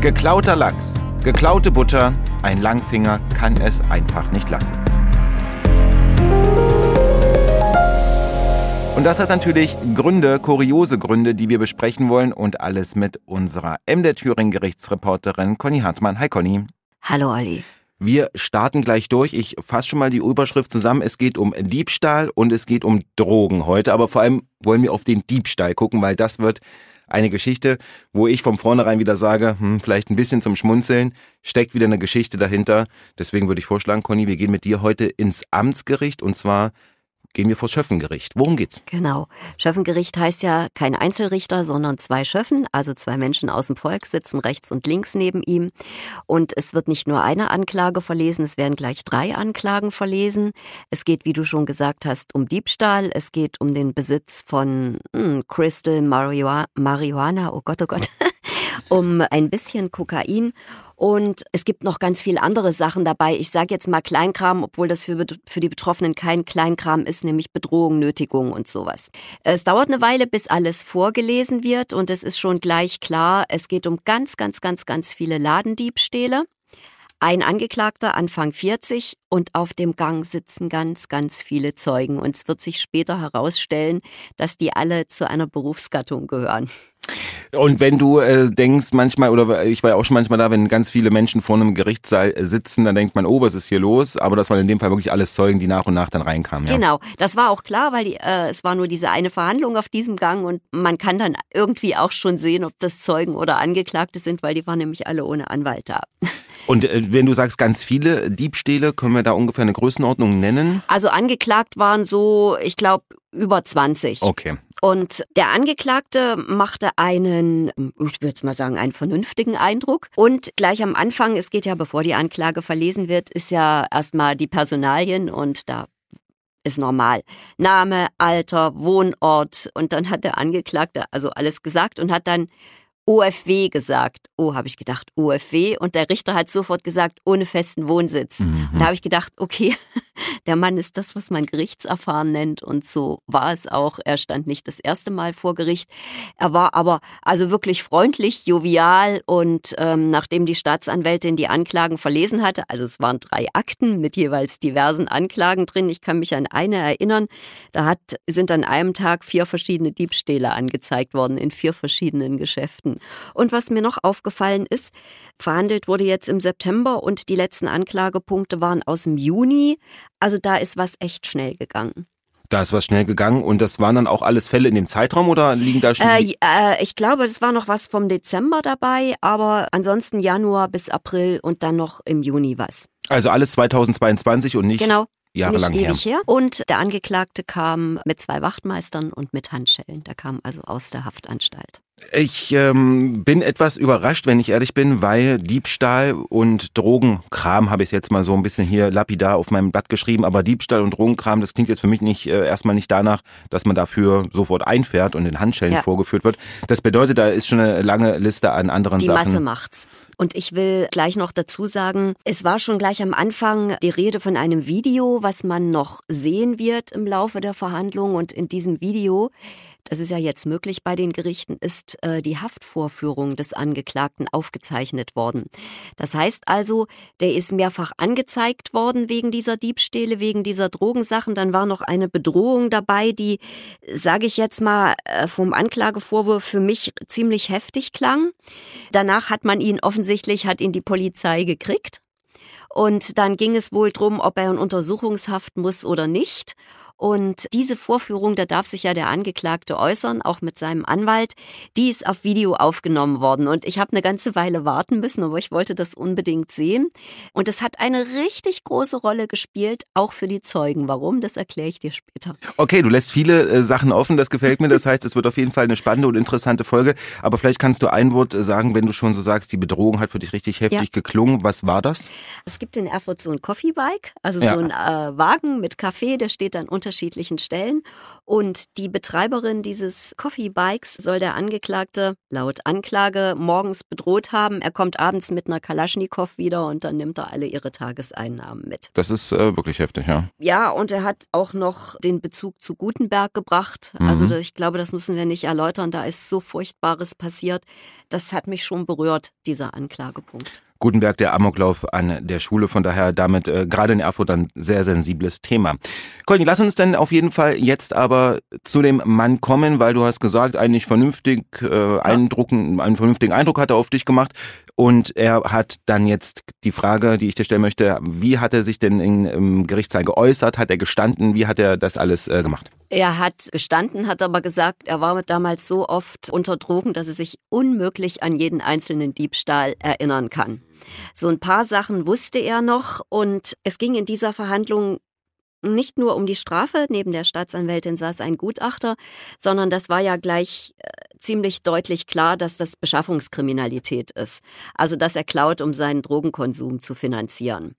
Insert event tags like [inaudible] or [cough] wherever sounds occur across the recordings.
Geklauter Lachs, geklaute Butter, ein Langfinger kann es einfach nicht lassen. Und das hat natürlich Gründe, kuriose Gründe, die wir besprechen wollen und alles mit unserer MD Thüringen Gerichtsreporterin Conny Hartmann. Hi Conny. Hallo Olli. Wir starten gleich durch. Ich fasse schon mal die Überschrift zusammen. Es geht um Diebstahl und es geht um Drogen heute. Aber vor allem wollen wir auf den Diebstahl gucken, weil das wird eine Geschichte, wo ich vom vornherein wieder sage, hm, vielleicht ein bisschen zum Schmunzeln, steckt wieder eine Geschichte dahinter. Deswegen würde ich vorschlagen, Conny, wir gehen mit dir heute ins Amtsgericht und zwar gehen wir vor Schöffengericht. Worum geht's? Genau. Schöffengericht heißt ja kein Einzelrichter, sondern zwei Schöffen, also zwei Menschen aus dem Volk sitzen rechts und links neben ihm. Und es wird nicht nur eine Anklage verlesen, es werden gleich drei Anklagen verlesen. Es geht, wie du schon gesagt hast, um Diebstahl. Es geht um den Besitz von hm, Crystal Marihuana, oh Gott, oh Gott, [laughs] um ein bisschen Kokain und es gibt noch ganz viele andere Sachen dabei. Ich sage jetzt mal Kleinkram, obwohl das für, für die Betroffenen kein Kleinkram ist, nämlich Bedrohung, Nötigung und sowas. Es dauert eine Weile, bis alles vorgelesen wird und es ist schon gleich klar, es geht um ganz, ganz, ganz, ganz viele Ladendiebstähle. Ein Angeklagter, Anfang 40, und auf dem Gang sitzen ganz, ganz viele Zeugen. Und es wird sich später herausstellen, dass die alle zu einer Berufsgattung gehören. Und wenn du äh, denkst manchmal, oder ich war ja auch schon manchmal da, wenn ganz viele Menschen vor einem Gerichtssaal äh, sitzen, dann denkt man, oh, was ist hier los? Aber das waren in dem Fall wirklich alles Zeugen, die nach und nach dann reinkamen. Ja. Genau, das war auch klar, weil die, äh, es war nur diese eine Verhandlung auf diesem Gang und man kann dann irgendwie auch schon sehen, ob das Zeugen oder Angeklagte sind, weil die waren nämlich alle ohne Anwalt da. [laughs] Und äh, wenn du sagst ganz viele Diebstähle, können wir da ungefähr eine Größenordnung nennen? Also angeklagt waren so, ich glaube, über 20. Okay. Und der Angeklagte machte einen, ich würde mal sagen, einen vernünftigen Eindruck. Und gleich am Anfang, es geht ja, bevor die Anklage verlesen wird, ist ja erstmal die Personalien und da ist normal. Name, Alter, Wohnort und dann hat der Angeklagte also alles gesagt und hat dann OFW gesagt. Oh, habe ich gedacht, OFW. Und der Richter hat sofort gesagt, ohne festen Wohnsitz. Mhm. Und da habe ich gedacht, okay, [laughs] der Mann ist das, was man Gerichtserfahren nennt. Und so war es auch. Er stand nicht das erste Mal vor Gericht. Er war aber also wirklich freundlich, jovial. Und ähm, nachdem die Staatsanwältin die Anklagen verlesen hatte, also es waren drei Akten mit jeweils diversen Anklagen drin. Ich kann mich an eine erinnern. Da hat, sind an einem Tag vier verschiedene Diebstähle angezeigt worden in vier verschiedenen Geschäften. Und was mir noch aufgefallen ist, verhandelt wurde jetzt im September und die letzten Anklagepunkte waren aus dem Juni. Also da ist was echt schnell gegangen. Da ist was schnell gegangen und das waren dann auch alles Fälle in dem Zeitraum oder liegen da schon? Äh, äh, ich glaube, es war noch was vom Dezember dabei, aber ansonsten Januar bis April und dann noch im Juni was. Also alles 2022 und nicht genau jahrelang nicht ewig her. her. Und der Angeklagte kam mit zwei Wachtmeistern und mit Handschellen. Der kam also aus der Haftanstalt. Ich ähm, bin etwas überrascht, wenn ich ehrlich bin, weil Diebstahl und Drogenkram habe ich jetzt mal so ein bisschen hier lapidar auf meinem Blatt geschrieben, aber Diebstahl und Drogenkram, das klingt jetzt für mich nicht äh, erstmal nicht danach, dass man dafür sofort einfährt und in Handschellen ja. vorgeführt wird. Das bedeutet, da ist schon eine lange Liste an anderen Die Sachen. Die Masse macht's. Und ich will gleich noch dazu sagen, es war schon gleich am Anfang die Rede von einem Video, was man noch sehen wird im Laufe der Verhandlungen. Und in diesem Video das ist ja jetzt möglich bei den Gerichten, ist äh, die Haftvorführung des Angeklagten aufgezeichnet worden. Das heißt also, der ist mehrfach angezeigt worden wegen dieser Diebstähle, wegen dieser Drogensachen. Dann war noch eine Bedrohung dabei, die, sage ich jetzt mal, äh, vom Anklagevorwurf für mich ziemlich heftig klang. Danach hat man ihn offensichtlich, hat ihn die Polizei gekriegt. Und dann ging es wohl drum, ob er in Untersuchungshaft muss oder nicht. Und diese Vorführung, da darf sich ja der Angeklagte äußern, auch mit seinem Anwalt, die ist auf Video aufgenommen worden. Und ich habe eine ganze Weile warten müssen, aber ich wollte das unbedingt sehen. Und es hat eine richtig große Rolle gespielt, auch für die Zeugen. Warum? Das erkläre ich dir später. Okay, du lässt viele äh, Sachen offen, das gefällt mir. Das heißt, es wird auf jeden Fall eine spannende und interessante Folge. Aber vielleicht kannst du ein Wort äh, sagen, wenn du schon so sagst, die Bedrohung hat für dich richtig heftig ja. geklungen. Was war das? Es gibt in Erfurt so ein Coffee Bike, also ja. so ein äh, Wagen mit Kaffee, der steht dann unter unterschiedlichen Stellen. Und die Betreiberin dieses Coffee Bikes soll der Angeklagte laut Anklage morgens bedroht haben. Er kommt abends mit einer Kalaschnikow wieder und dann nimmt er alle ihre Tageseinnahmen mit. Das ist äh, wirklich heftig, ja. Ja, und er hat auch noch den Bezug zu Gutenberg gebracht. Mhm. Also ich glaube, das müssen wir nicht erläutern. Da ist so Furchtbares passiert. das hat mich schon berührt, dieser Anklagepunkt. Gutenberg, der Amoklauf an der Schule. Von daher damit äh, gerade in Erfurt ein sehr sensibles Thema. Conny, lass uns denn auf jeden Fall jetzt aber zu dem Mann kommen, weil du hast gesagt, eigentlich vernünftig äh, Eindrucken, einen vernünftigen Eindruck hat er auf dich gemacht. Und er hat dann jetzt die Frage, die ich dir stellen möchte, wie hat er sich denn in, im Gerichtssaal geäußert? Hat er gestanden? Wie hat er das alles äh, gemacht? Er hat gestanden, hat aber gesagt, er war damals so oft unter Drogen, dass er sich unmöglich an jeden einzelnen Diebstahl erinnern kann. So ein paar Sachen wusste er noch und es ging in dieser Verhandlung nicht nur um die Strafe, neben der Staatsanwältin saß ein Gutachter, sondern das war ja gleich äh, ziemlich deutlich klar, dass das Beschaffungskriminalität ist. Also, dass er klaut, um seinen Drogenkonsum zu finanzieren.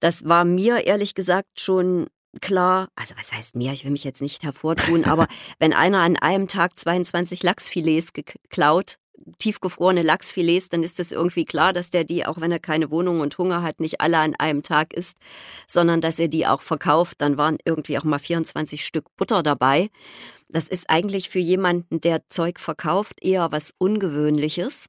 Das war mir ehrlich gesagt schon klar, also was heißt mir, ich will mich jetzt nicht hervortun, aber [laughs] wenn einer an einem Tag 22 Lachsfilets geklaut tiefgefrorene Lachsfilets, dann ist es irgendwie klar, dass der die, auch wenn er keine Wohnung und Hunger hat, nicht alle an einem Tag isst, sondern dass er die auch verkauft. Dann waren irgendwie auch mal 24 Stück Butter dabei. Das ist eigentlich für jemanden, der Zeug verkauft, eher was Ungewöhnliches.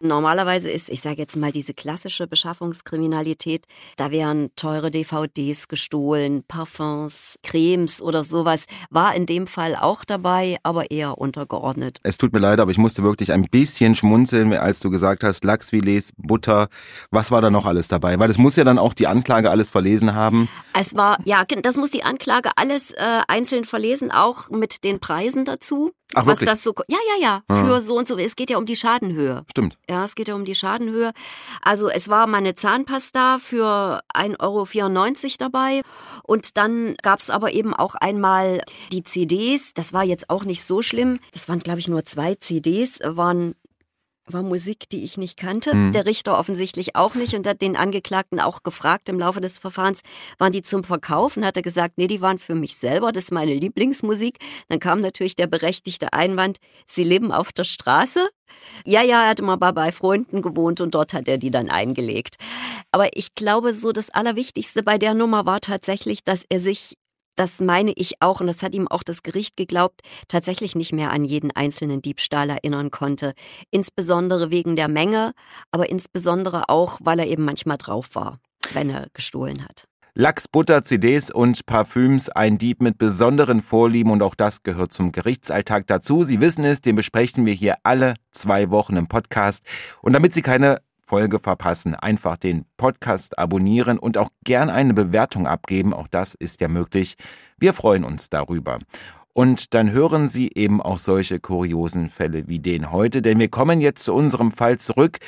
Normalerweise ist, ich sage jetzt mal, diese klassische Beschaffungskriminalität, da wären teure DVDs gestohlen, Parfums, Cremes oder sowas, war in dem Fall auch dabei, aber eher untergeordnet. Es tut mir leid, aber ich musste wirklich ein bisschen schmunzeln, als du gesagt hast, Lachsfilets, Butter, was war da noch alles dabei? Weil das muss ja dann auch die Anklage alles verlesen haben. Es war, ja, das muss die Anklage alles äh, einzeln verlesen, auch mit den Preisen dazu. Ach, was wirklich? das so, ja, ja, ja, Ah. für so und so. Es geht ja um die Schadenhöhe. Stimmt. Ja, es geht ja um die Schadenhöhe. Also es war mal eine Zahnpasta für 1,94 Euro dabei. Und dann gab's aber eben auch einmal die CDs. Das war jetzt auch nicht so schlimm. Das waren, glaube ich, nur zwei CDs, waren war Musik, die ich nicht kannte. Mhm. Der Richter offensichtlich auch nicht und hat den Angeklagten auch gefragt im Laufe des Verfahrens, waren die zum Verkauf? Und hat er gesagt, nee, die waren für mich selber, das ist meine Lieblingsmusik. Dann kam natürlich der berechtigte Einwand, sie leben auf der Straße. Ja, ja, er hatte mal bei- bei Freunden gewohnt und dort hat er die dann eingelegt. Aber ich glaube, so das Allerwichtigste bei der Nummer war tatsächlich, dass er sich das meine ich auch, und das hat ihm auch das Gericht geglaubt, tatsächlich nicht mehr an jeden einzelnen Diebstahl erinnern konnte. Insbesondere wegen der Menge, aber insbesondere auch, weil er eben manchmal drauf war, wenn er gestohlen hat. Lachs, Butter, CDs und Parfüms, ein Dieb mit besonderen Vorlieben und auch das gehört zum Gerichtsalltag dazu. Sie wissen es, den besprechen wir hier alle zwei Wochen im Podcast. Und damit Sie keine Folge verpassen, einfach den Podcast abonnieren und auch gern eine Bewertung abgeben. Auch das ist ja möglich. Wir freuen uns darüber. Und dann hören Sie eben auch solche kuriosen Fälle wie den heute, denn wir kommen jetzt zu unserem Fall zurück,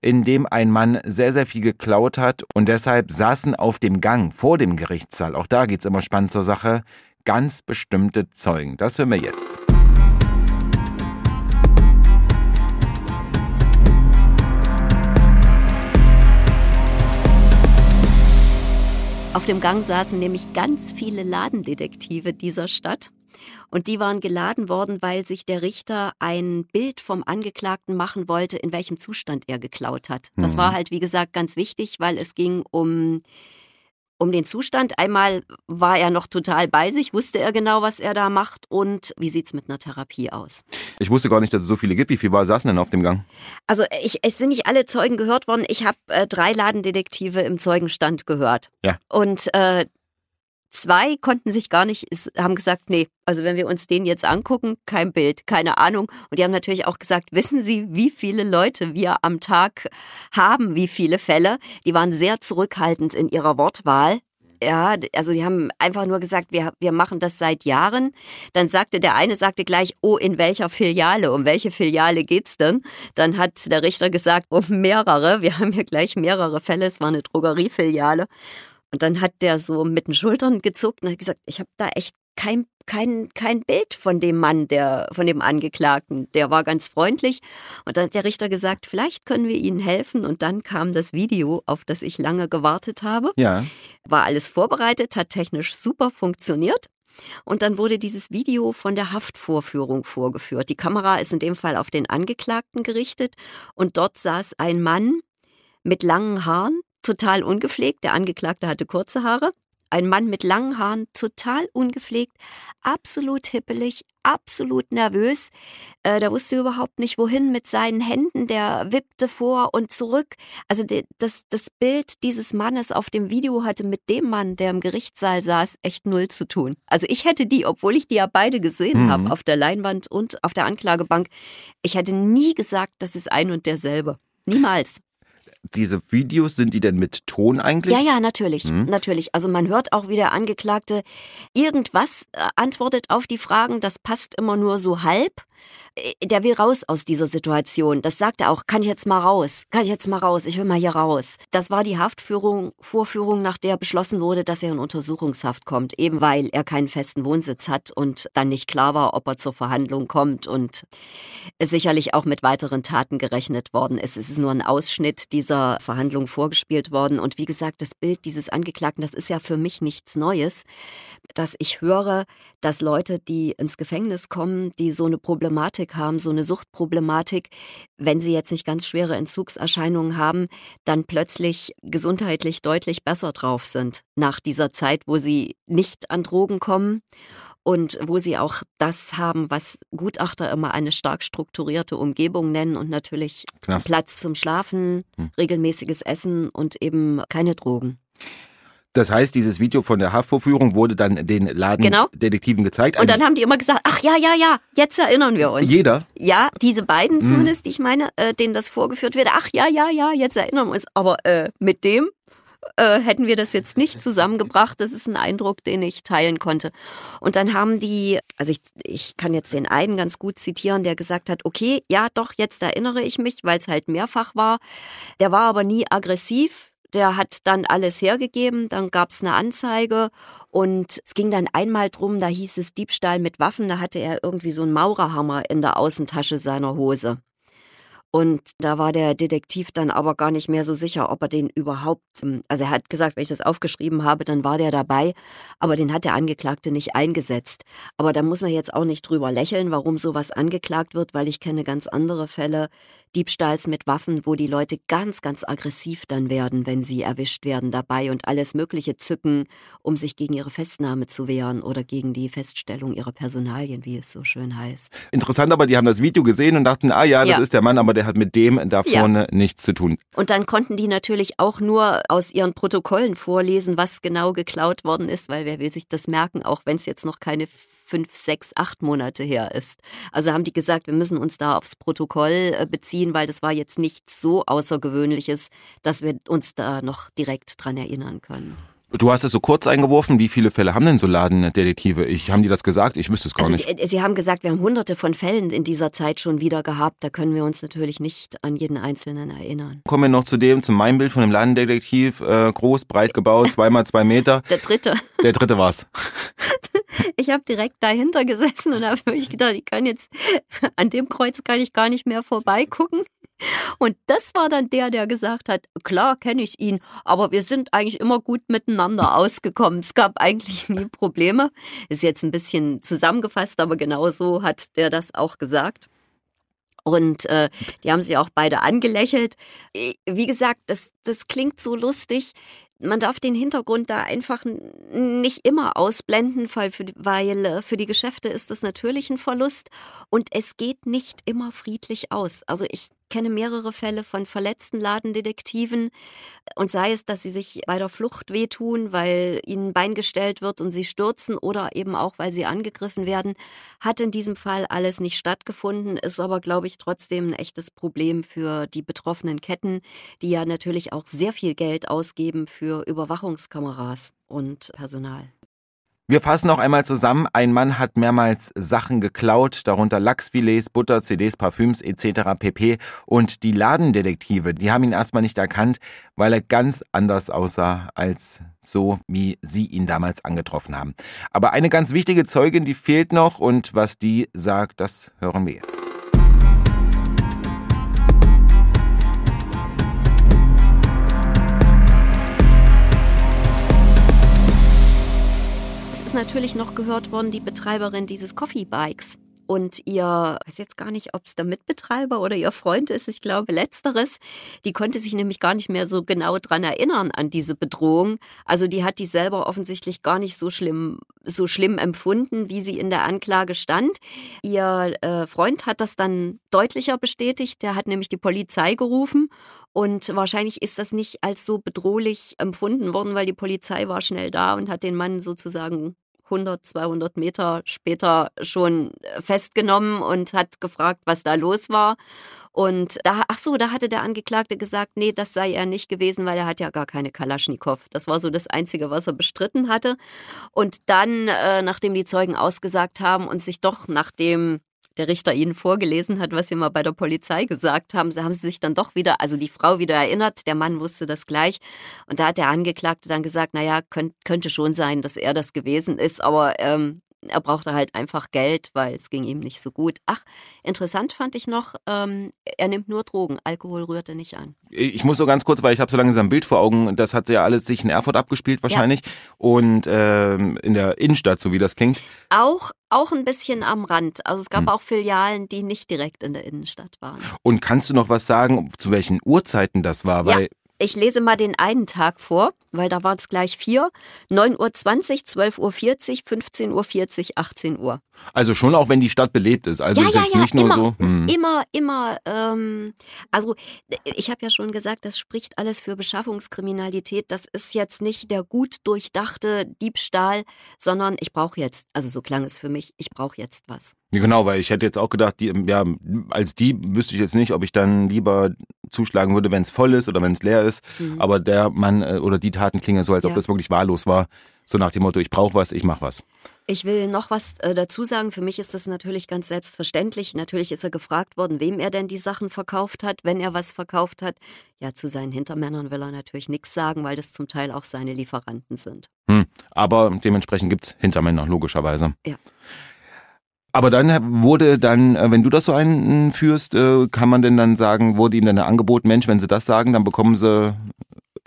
in dem ein Mann sehr, sehr viel geklaut hat und deshalb saßen auf dem Gang vor dem Gerichtssaal, auch da geht's immer spannend zur Sache, ganz bestimmte Zeugen. Das hören wir jetzt. Dem Gang saßen nämlich ganz viele Ladendetektive dieser Stadt. Und die waren geladen worden, weil sich der Richter ein Bild vom Angeklagten machen wollte, in welchem Zustand er geklaut hat. Das Mhm. war halt, wie gesagt, ganz wichtig, weil es ging um, um den Zustand. Einmal war er noch total bei sich, wusste er genau, was er da macht und wie sieht's mit einer Therapie aus. Ich wusste gar nicht, dass es so viele gibt. Wie viele war, saßen denn auf dem Gang? Also ich, es sind nicht alle Zeugen gehört worden. Ich habe äh, drei Ladendetektive im Zeugenstand gehört. Ja. Und äh, zwei konnten sich gar nicht, haben gesagt, nee, also wenn wir uns den jetzt angucken, kein Bild, keine Ahnung. Und die haben natürlich auch gesagt, wissen Sie, wie viele Leute wir am Tag haben, wie viele Fälle? Die waren sehr zurückhaltend in ihrer Wortwahl. Ja, also die haben einfach nur gesagt, wir, wir machen das seit Jahren. Dann sagte der eine, sagte gleich, oh, in welcher Filiale? Um welche Filiale geht's denn? Dann hat der Richter gesagt, um mehrere. Wir haben hier gleich mehrere Fälle. Es war eine Drogeriefiliale. Und dann hat der so mit den Schultern gezuckt und hat gesagt, ich habe da echt kein, kein, kein Bild von dem Mann, der, von dem Angeklagten. Der war ganz freundlich. Und dann hat der Richter gesagt, vielleicht können wir Ihnen helfen. Und dann kam das Video, auf das ich lange gewartet habe. Ja. War alles vorbereitet, hat technisch super funktioniert. Und dann wurde dieses Video von der Haftvorführung vorgeführt. Die Kamera ist in dem Fall auf den Angeklagten gerichtet. Und dort saß ein Mann mit langen Haaren, total ungepflegt. Der Angeklagte hatte kurze Haare. Ein Mann mit langen Haaren, total ungepflegt, absolut hippelig, absolut nervös. Äh, der wusste überhaupt nicht, wohin mit seinen Händen. Der wippte vor und zurück. Also die, das, das Bild dieses Mannes auf dem Video hatte mit dem Mann, der im Gerichtssaal saß, echt null zu tun. Also ich hätte die, obwohl ich die ja beide gesehen mhm. habe, auf der Leinwand und auf der Anklagebank, ich hätte nie gesagt, das ist ein und derselbe. Niemals diese Videos, sind die denn mit Ton eigentlich? Ja, ja, natürlich, hm. natürlich. Also man hört auch, wie der Angeklagte irgendwas äh, antwortet auf die Fragen, das passt immer nur so halb. Äh, der will raus aus dieser Situation. Das sagt er auch, kann ich jetzt mal raus, kann ich jetzt mal raus, ich will mal hier raus. Das war die Haftführung, Vorführung, nach der beschlossen wurde, dass er in Untersuchungshaft kommt, eben weil er keinen festen Wohnsitz hat und dann nicht klar war, ob er zur Verhandlung kommt und sicherlich auch mit weiteren Taten gerechnet worden ist. Es ist nur ein Ausschnitt dieser Verhandlung vorgespielt worden. Und wie gesagt, das Bild dieses Angeklagten, das ist ja für mich nichts Neues, dass ich höre, dass Leute, die ins Gefängnis kommen, die so eine Problematik haben, so eine Suchtproblematik, wenn sie jetzt nicht ganz schwere Entzugserscheinungen haben, dann plötzlich gesundheitlich deutlich besser drauf sind nach dieser Zeit, wo sie nicht an Drogen kommen und wo sie auch das haben, was Gutachter immer eine stark strukturierte Umgebung nennen und natürlich Knast. Platz zum Schlafen, hm. regelmäßiges Essen und eben keine Drogen. Das heißt, dieses Video von der Haftvorführung wurde dann den Ladendetektiven genau. gezeigt. Und dann haben die immer gesagt, ach ja, ja, ja, jetzt erinnern wir uns. Jeder? Ja, diese beiden mhm. zumindest, die ich meine, äh, denen das vorgeführt wird, ach ja, ja, ja, jetzt erinnern wir uns. Aber äh, mit dem äh, hätten wir das jetzt nicht zusammengebracht. Das ist ein Eindruck, den ich teilen konnte. Und dann haben die, also ich, ich kann jetzt den einen ganz gut zitieren, der gesagt hat, okay, ja, doch, jetzt erinnere ich mich, weil es halt mehrfach war. Der war aber nie aggressiv der hat dann alles hergegeben, dann gab es eine Anzeige und es ging dann einmal drum, da hieß es Diebstahl mit Waffen, da hatte er irgendwie so einen Maurerhammer in der Außentasche seiner Hose. Und da war der Detektiv dann aber gar nicht mehr so sicher, ob er den überhaupt, also er hat gesagt, wenn ich das aufgeschrieben habe, dann war der dabei, aber den hat der Angeklagte nicht eingesetzt. Aber da muss man jetzt auch nicht drüber lächeln, warum sowas angeklagt wird, weil ich kenne ganz andere Fälle, Diebstahls mit Waffen, wo die Leute ganz, ganz aggressiv dann werden, wenn sie erwischt werden dabei und alles Mögliche zücken, um sich gegen ihre Festnahme zu wehren oder gegen die Feststellung ihrer Personalien, wie es so schön heißt. Interessant, aber die haben das Video gesehen und dachten, ah ja, das ja. ist der Mann, aber der hat mit dem da vorne ja. nichts zu tun. Und dann konnten die natürlich auch nur aus ihren Protokollen vorlesen, was genau geklaut worden ist, weil wer will sich das merken, auch wenn es jetzt noch keine fünf, sechs, acht Monate her ist. Also haben die gesagt, wir müssen uns da aufs Protokoll äh, beziehen, weil das war jetzt nichts so Außergewöhnliches, dass wir uns da noch direkt dran erinnern können. Du hast es so kurz eingeworfen. Wie viele Fälle haben denn so Ladendetektive? Ich, haben die das gesagt? Ich wüsste es gar also, nicht. Die, Sie haben gesagt, wir haben hunderte von Fällen in dieser Zeit schon wieder gehabt. Da können wir uns natürlich nicht an jeden einzelnen erinnern. Kommen wir noch zu dem, zu meinem Bild von dem Ladendetektiv. Äh, groß, breit gebaut, [laughs] zweimal zwei Meter. Der dritte. Der dritte war's. [laughs] [laughs] Ich habe direkt dahinter gesessen und habe mich gedacht, ich kann jetzt, [laughs] an dem Kreuz kann ich gar nicht mehr vorbeigucken. Und das war dann der, der gesagt hat, klar kenne ich ihn, aber wir sind eigentlich immer gut miteinander ausgekommen. Es gab eigentlich nie Probleme. Ist jetzt ein bisschen zusammengefasst, aber genau so hat der das auch gesagt. Und äh, die haben sich auch beide angelächelt. Wie gesagt, das, das klingt so lustig man darf den Hintergrund da einfach nicht immer ausblenden, weil äh, für die Geschäfte ist das natürlich ein Verlust und es geht nicht immer friedlich aus. Also ich kenne mehrere Fälle von verletzten Ladendetektiven und sei es, dass sie sich bei der Flucht wehtun, weil ihnen Bein gestellt wird und sie stürzen oder eben auch, weil sie angegriffen werden, hat in diesem Fall alles nicht stattgefunden, ist aber, glaube ich, trotzdem ein echtes Problem für die betroffenen Ketten, die ja natürlich auch sehr viel Geld ausgeben für Überwachungskameras und Personal. Wir fassen noch einmal zusammen. Ein Mann hat mehrmals Sachen geklaut, darunter Lachsfilets, Butter, CDs, Parfüms etc. pp. Und die Ladendetektive, die haben ihn erstmal nicht erkannt, weil er ganz anders aussah als so, wie sie ihn damals angetroffen haben. Aber eine ganz wichtige Zeugin, die fehlt noch und was die sagt, das hören wir jetzt. Natürlich noch gehört worden die Betreiberin dieses Coffee Bikes. und ihr, weiß jetzt gar nicht, ob es der Mitbetreiber oder ihr Freund ist, ich glaube letzteres, die konnte sich nämlich gar nicht mehr so genau dran erinnern an diese Bedrohung. Also die hat die selber offensichtlich gar nicht so schlimm, so schlimm empfunden, wie sie in der Anklage stand. Ihr äh, Freund hat das dann deutlicher bestätigt. Der hat nämlich die Polizei gerufen und wahrscheinlich ist das nicht als so bedrohlich empfunden worden, weil die Polizei war schnell da und hat den Mann sozusagen 100, 200 Meter später schon äh, festgenommen und hat gefragt, was da los war. Und da, ach so, da hatte der Angeklagte gesagt, nee, das sei er nicht gewesen, weil er hat ja gar keine Kalaschnikow. Das war so das Einzige, was er bestritten hatte. Und dann, äh, nachdem die Zeugen ausgesagt haben und sich doch nachdem der Richter ihnen vorgelesen hat, was sie mal bei der Polizei gesagt haben. Sie haben sie sich dann doch wieder, also die Frau wieder erinnert, der Mann wusste das gleich. Und da hat der Angeklagte dann gesagt, naja, könnt, könnte schon sein, dass er das gewesen ist, aber ähm, er brauchte halt einfach Geld, weil es ging ihm nicht so gut. Ach, interessant fand ich noch, ähm, er nimmt nur Drogen, Alkohol rührt er nicht an. Ich muss so ganz kurz, weil ich habe so lange sein Bild vor Augen, das hat ja alles sich in Erfurt abgespielt wahrscheinlich ja. und ähm, in der Innenstadt, so wie das klingt. Auch auch ein bisschen am Rand. Also es gab hm. auch Filialen, die nicht direkt in der Innenstadt waren. Und kannst du noch was sagen, zu welchen Uhrzeiten das war? Weil ja. Ich lese mal den einen Tag vor, weil da war es gleich vier. 9.20 Uhr, 12.40 Uhr, 15.40 Uhr, 18 Uhr. Also schon auch, wenn die Stadt belebt ist. Also ja, ist ja, jetzt ja, nicht immer, nur so. Hm. Immer, immer. Ähm, also ich habe ja schon gesagt, das spricht alles für Beschaffungskriminalität. Das ist jetzt nicht der gut durchdachte Diebstahl, sondern ich brauche jetzt, also so klang es für mich, ich brauche jetzt was. Genau, weil ich hätte jetzt auch gedacht, die, ja, als Dieb wüsste ich jetzt nicht, ob ich dann lieber zuschlagen würde, wenn es voll ist oder wenn es leer ist. Mhm. Aber der Mann äh, oder die Taten klingen so, als ob ja. das wirklich wahllos war. So nach dem Motto, ich brauche was, ich mache was. Ich will noch was äh, dazu sagen. Für mich ist das natürlich ganz selbstverständlich. Natürlich ist er gefragt worden, wem er denn die Sachen verkauft hat, wenn er was verkauft hat. Ja, zu seinen Hintermännern will er natürlich nichts sagen, weil das zum Teil auch seine Lieferanten sind. Hm, aber dementsprechend gibt es Hintermänner, logischerweise. Ja. Aber dann wurde dann, äh, wenn du das so einführst, äh, kann man denn dann sagen, wurde ihm dann angeboten, Mensch, wenn sie das sagen, dann bekommen sie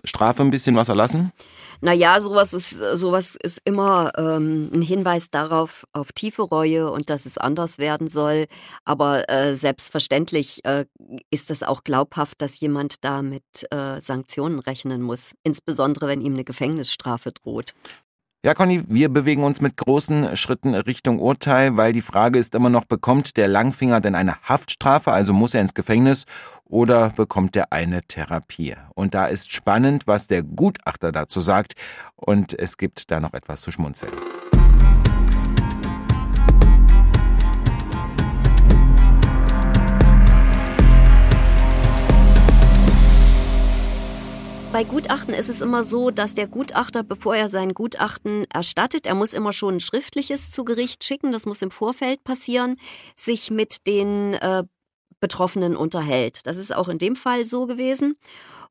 Strafe ein bisschen was erlassen? Naja, sowas ist, sowas ist immer ähm, ein Hinweis darauf, auf tiefe Reue und dass es anders werden soll. Aber äh, selbstverständlich äh, ist es auch glaubhaft, dass jemand da mit äh, Sanktionen rechnen muss. Insbesondere, wenn ihm eine Gefängnisstrafe droht. Ja, Conny, wir bewegen uns mit großen Schritten Richtung Urteil, weil die Frage ist immer noch, bekommt der Langfinger denn eine Haftstrafe, also muss er ins Gefängnis oder bekommt er eine Therapie? Und da ist spannend, was der Gutachter dazu sagt und es gibt da noch etwas zu schmunzeln. Bei Gutachten ist es immer so, dass der Gutachter, bevor er sein Gutachten erstattet, er muss immer schon ein schriftliches zu Gericht schicken, das muss im Vorfeld passieren, sich mit den äh, Betroffenen unterhält. Das ist auch in dem Fall so gewesen.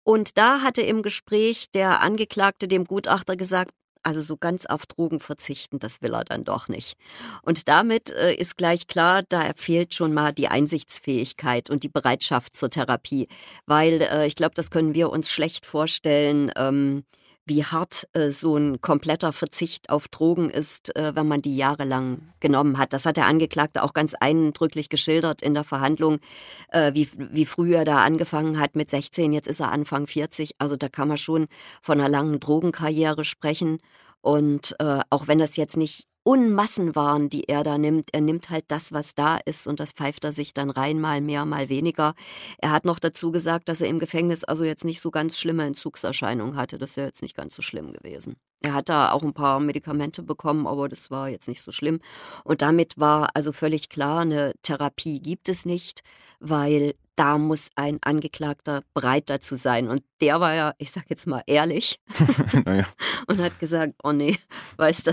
Und da hatte im Gespräch der Angeklagte dem Gutachter gesagt, also so ganz auf Drogen verzichten, das will er dann doch nicht. Und damit äh, ist gleich klar, da fehlt schon mal die Einsichtsfähigkeit und die Bereitschaft zur Therapie. Weil äh, ich glaube, das können wir uns schlecht vorstellen. Ähm, wie hart äh, so ein kompletter Verzicht auf Drogen ist, äh, wenn man die jahrelang genommen hat. Das hat der Angeklagte auch ganz eindrücklich geschildert in der Verhandlung, äh, wie, wie früh er da angefangen hat mit 16, jetzt ist er Anfang 40. Also da kann man schon von einer langen Drogenkarriere sprechen. Und äh, auch wenn das jetzt nicht Unmassenwaren, die er da nimmt. Er nimmt halt das, was da ist und das pfeift er sich dann rein, mal mehr, mal weniger. Er hat noch dazu gesagt, dass er im Gefängnis also jetzt nicht so ganz schlimme Entzugserscheinungen hatte. Das ist ja jetzt nicht ganz so schlimm gewesen. Er hat da auch ein paar Medikamente bekommen, aber das war jetzt nicht so schlimm. Und damit war also völlig klar, eine Therapie gibt es nicht, weil da muss ein Angeklagter bereit dazu sein. Und der war ja, ich sag jetzt mal ehrlich, [laughs] naja. [laughs] und hat gesagt, oh nee, weißt du,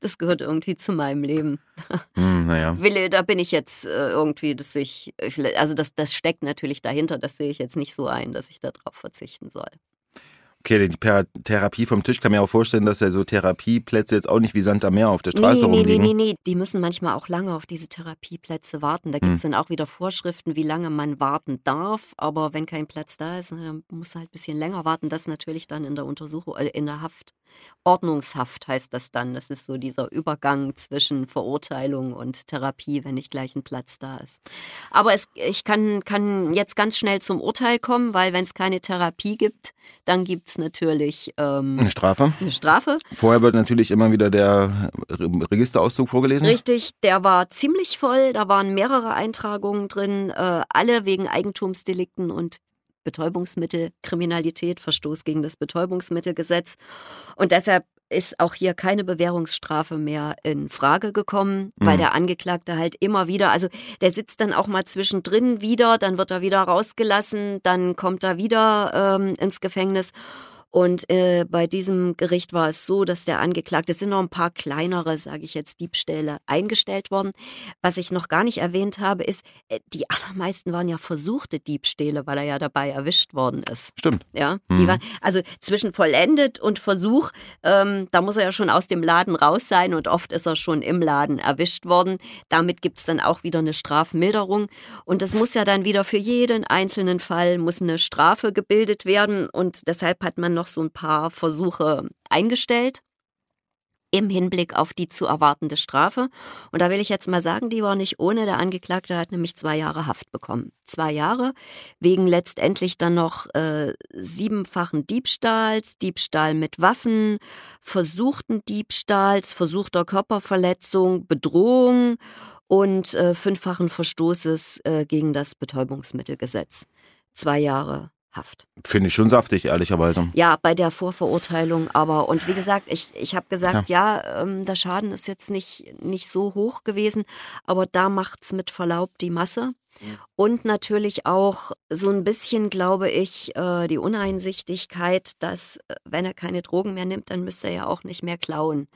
das gehört irgendwie zu meinem Leben. [laughs] Hm, naja. Wille, da bin ich jetzt äh, irgendwie, dass ich, also das, das steckt natürlich dahinter, das sehe ich jetzt nicht so ein, dass ich darauf verzichten soll. Okay, die Therapie vom Tisch kann mir auch vorstellen, dass ja so Therapieplätze jetzt auch nicht wie Sand am Meer auf der Straße nee, nee, rumliegen. Nee, nee, nee, die müssen manchmal auch lange auf diese Therapieplätze warten. Da gibt es hm. dann auch wieder Vorschriften, wie lange man warten darf. Aber wenn kein Platz da ist, dann muss halt ein bisschen länger warten. Das natürlich dann in der Untersuchung, äh, in der Haft Ordnungshaft heißt das dann. Das ist so dieser Übergang zwischen Verurteilung und Therapie, wenn nicht gleich ein Platz da ist. Aber es, ich kann, kann jetzt ganz schnell zum Urteil kommen, weil wenn es keine Therapie gibt, dann gibt es natürlich ähm, eine Strafe. Eine Strafe. Vorher wird natürlich immer wieder der Registerauszug vorgelesen. Richtig, der war ziemlich voll. Da waren mehrere Eintragungen drin, äh, alle wegen Eigentumsdelikten und Betäubungsmittelkriminalität, Verstoß gegen das Betäubungsmittelgesetz. Und deshalb ist auch hier keine Bewährungsstrafe mehr in Frage gekommen, weil mhm. der Angeklagte halt immer wieder, also der sitzt dann auch mal zwischendrin wieder, dann wird er wieder rausgelassen, dann kommt er wieder ähm, ins Gefängnis. Und äh, bei diesem Gericht war es so, dass der Angeklagte, es sind noch ein paar kleinere, sage ich jetzt, Diebstähle eingestellt worden. Was ich noch gar nicht erwähnt habe, ist, äh, die allermeisten waren ja versuchte Diebstähle, weil er ja dabei erwischt worden ist. Stimmt. Ja, mhm. die waren, also zwischen vollendet und Versuch, ähm, da muss er ja schon aus dem Laden raus sein und oft ist er schon im Laden erwischt worden. Damit gibt's dann auch wieder eine Strafmilderung. Und es muss ja dann wieder für jeden einzelnen Fall muss eine Strafe gebildet werden. Und deshalb hat man noch so ein paar Versuche eingestellt im Hinblick auf die zu erwartende Strafe. Und da will ich jetzt mal sagen, die war nicht ohne. Der Angeklagte hat nämlich zwei Jahre Haft bekommen. Zwei Jahre wegen letztendlich dann noch äh, siebenfachen Diebstahls, Diebstahl mit Waffen, versuchten Diebstahls, versuchter Körperverletzung, Bedrohung und äh, fünffachen Verstoßes äh, gegen das Betäubungsmittelgesetz. Zwei Jahre Haft. Finde ich schon saftig, ehrlicherweise. Ja, bei der Vorverurteilung aber. Und wie gesagt, ich, ich habe gesagt, ja, ja ähm, der Schaden ist jetzt nicht, nicht so hoch gewesen, aber da macht es mit Verlaub die Masse. Und natürlich auch so ein bisschen, glaube ich, äh, die Uneinsichtigkeit, dass äh, wenn er keine Drogen mehr nimmt, dann müsste er ja auch nicht mehr klauen.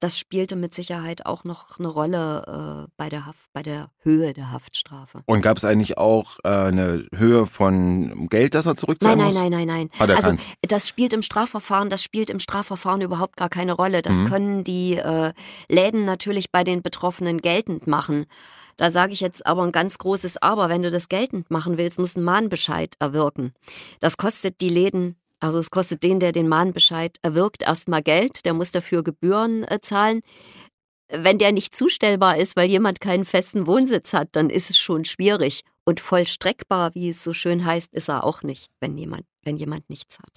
Das spielte mit Sicherheit auch noch eine Rolle äh, bei der Haft, bei der Höhe der Haftstrafe. Und gab es eigentlich auch eine Höhe von Geld, das er zurückzahlen nein, muss? Nein, nein, nein, nein. also keins. das spielt im Strafverfahren, das spielt im Strafverfahren überhaupt gar keine Rolle. Das mhm. können die Läden natürlich bei den Betroffenen geltend machen. Da sage ich jetzt aber ein ganz großes Aber. Wenn du das geltend machen willst, muss ein Mahnbescheid erwirken. Das kostet die Läden also es kostet den, der den Mahnbescheid erwirkt, erstmal Geld, der muss dafür Gebühren äh, zahlen. Wenn der nicht zustellbar ist, weil jemand keinen festen Wohnsitz hat, dann ist es schon schwierig. Und vollstreckbar, wie es so schön heißt, ist er auch nicht, wenn jemand, wenn jemand nichts hat.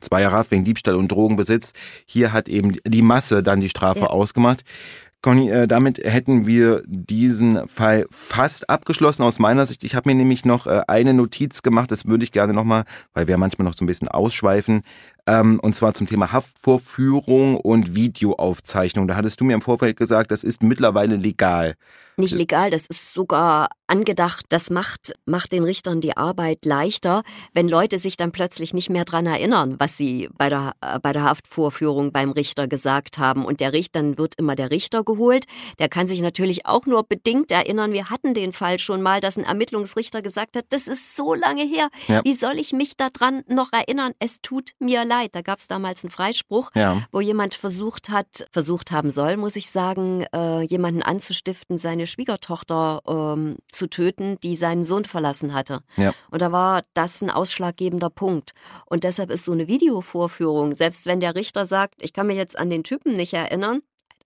Zwei Jahre wegen Diebstahl und Drogenbesitz. Hier hat eben die Masse dann die Strafe ja. ausgemacht. Conny, äh, damit hätten wir diesen Fall fast abgeschlossen aus meiner Sicht. Ich habe mir nämlich noch äh, eine Notiz gemacht, das würde ich gerne nochmal, weil wir manchmal noch so ein bisschen ausschweifen, ähm, und zwar zum Thema Haftvorführung und Videoaufzeichnung. Da hattest du mir im Vorfeld gesagt, das ist mittlerweile legal. Nicht legal, das ist sogar angedacht. Das macht, macht den Richtern die Arbeit leichter, wenn Leute sich dann plötzlich nicht mehr dran erinnern, was sie bei der, äh, bei der Haftvorführung beim Richter gesagt haben. Und der Richter, dann wird immer der Richter geholt. Der kann sich natürlich auch nur bedingt erinnern. Wir hatten den Fall schon mal, dass ein Ermittlungsrichter gesagt hat, das ist so lange her. Ja. Wie soll ich mich daran noch erinnern? Es tut mir leid. Da gab es damals einen Freispruch, ja. wo jemand versucht hat, versucht haben soll, muss ich sagen, äh, jemanden anzustiften, seine Schwiegertochter ähm, zu töten, die seinen Sohn verlassen hatte. Ja. Und da war das ein ausschlaggebender Punkt. Und deshalb ist so eine Videovorführung, selbst wenn der Richter sagt, ich kann mich jetzt an den Typen nicht erinnern,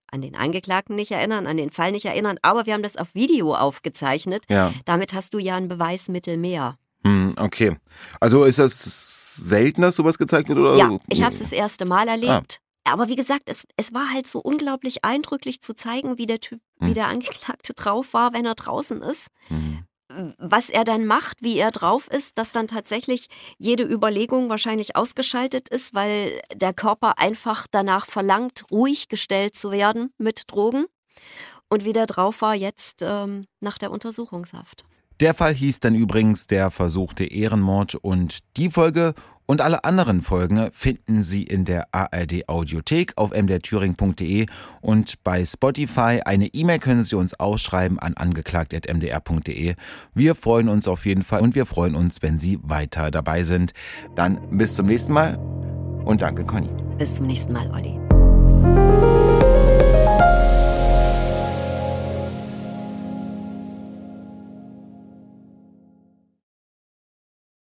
an den Angeklagten nicht erinnern, an den Fall nicht erinnern, aber wir haben das auf Video aufgezeichnet. Ja. Damit hast du ja ein Beweismittel mehr. Hm, okay. Also ist das selten, dass sowas gezeigt wird? Oder? Ja, ich habe es das erste Mal erlebt. Ah. Aber wie gesagt, es, es war halt so unglaublich eindrücklich zu zeigen, wie der Typ, hm. wie der Angeklagte drauf war, wenn er draußen ist. Hm. Was er dann macht, wie er drauf ist, dass dann tatsächlich jede Überlegung wahrscheinlich ausgeschaltet ist, weil der Körper einfach danach verlangt, ruhig gestellt zu werden mit Drogen. Und wie der drauf war jetzt ähm, nach der Untersuchungshaft. Der Fall hieß dann übrigens der versuchte Ehrenmord und die Folge und alle anderen Folgen finden Sie in der ARD Audiothek auf mdrthüring.de und bei Spotify. Eine E-Mail können Sie uns ausschreiben an angeklagt.mdr.de. Wir freuen uns auf jeden Fall und wir freuen uns, wenn Sie weiter dabei sind. Dann bis zum nächsten Mal und danke, Conny. Bis zum nächsten Mal, Olli.